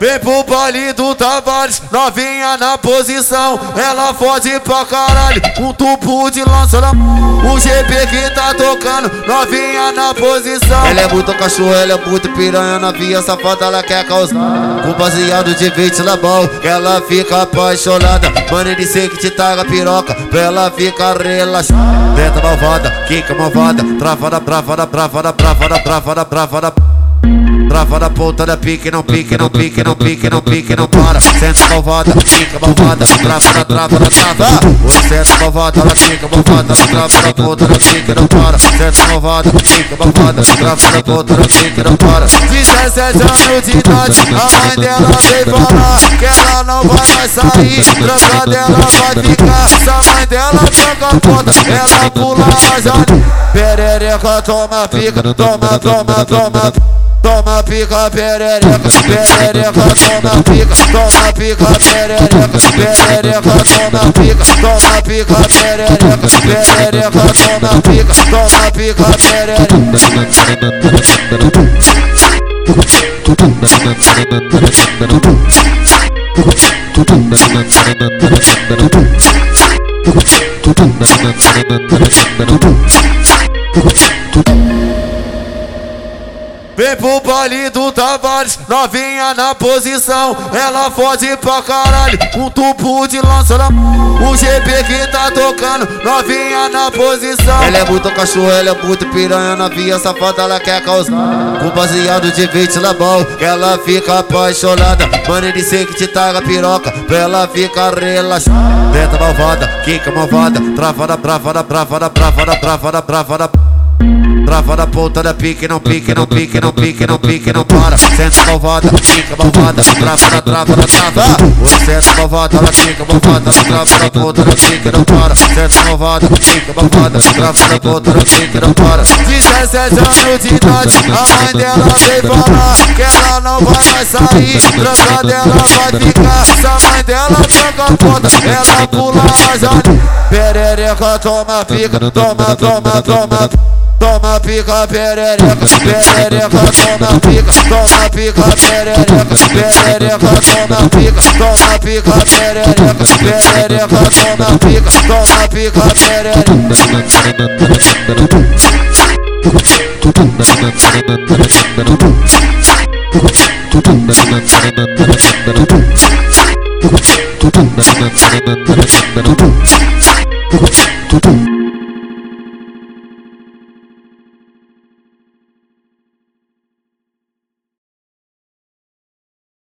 Vem pro baile do Tavares, novinha na posição. Ela fode pra caralho, um tubo de lança na O GP que tá tocando, novinha na posição. Ela é muito cachorro, ela é muito piranha, novinha safada, ela quer causar. Com baseado de ventilador, ela fica apaixonada. Mano, ele sei que te taga piroca, pra ela ficar relaxada. Tenta malvada, quica malvada, travada, bravada, bravada, bravada, bravada, bravada. Trava da ponta da pique, não pique, não pique, não pique, não pique, não para. Senta malvada, fica malvada, trava da trava da trava. Oi, senta malvada, ela fica malvada, trava da ponta da pique, não para. Senta malvada, fica malvada, trava da ponta da pique, não para. 17 anos de idade, a mãe dela veio falar que ela não vai mais sair. Tranca dela vai ficar, se a mãe dela tranca a ponta, ela pula a janela. Perereca, toma pica, toma, toma, toma. Toma pica perereca, perereca, toma pica, toma pica perereca, perereca, toma pica, toma pica perereca, perereca, toma pica, toma pica perereca. Vem pro baile do Tavares, novinha na posição. Ela fode pra caralho, um tubo de lança na O GP que tá tocando, novinha na posição. Ela é muito cachorro, ela é muito piranha, novinha safada, ela quer causar. Com baseado de ventilador, ela fica apaixonada. Mano, ele sei que te taga piroca, pra ela ficar relaxada. Tenta malvada, quica malvada, travada, bravada, bravada, bravada, bravada, bravada. Trava da ponta da pique, não pique, não pique, não pique, não pique, não para. Senta malvada, fica malvada, trava da trava da trava. Senta malvada, ela fica malvada, trava da ponta da pique, não para. Senta malvada, fica malvada, trava da ponta da pique, não para. 17 anos de idade, a mãe dela veio falar que ela não vai mais sair. Tranca dela vai ficar, se a mãe dela tranca a ponta, ela pula a janela. Perereca, toma pica, toma, toma, toma. Toma pica perereca, perereca, toma pica, toma pica perereca, perereca, toma pica, toma pica perereca, perereca, toma pica, toma pica perereca.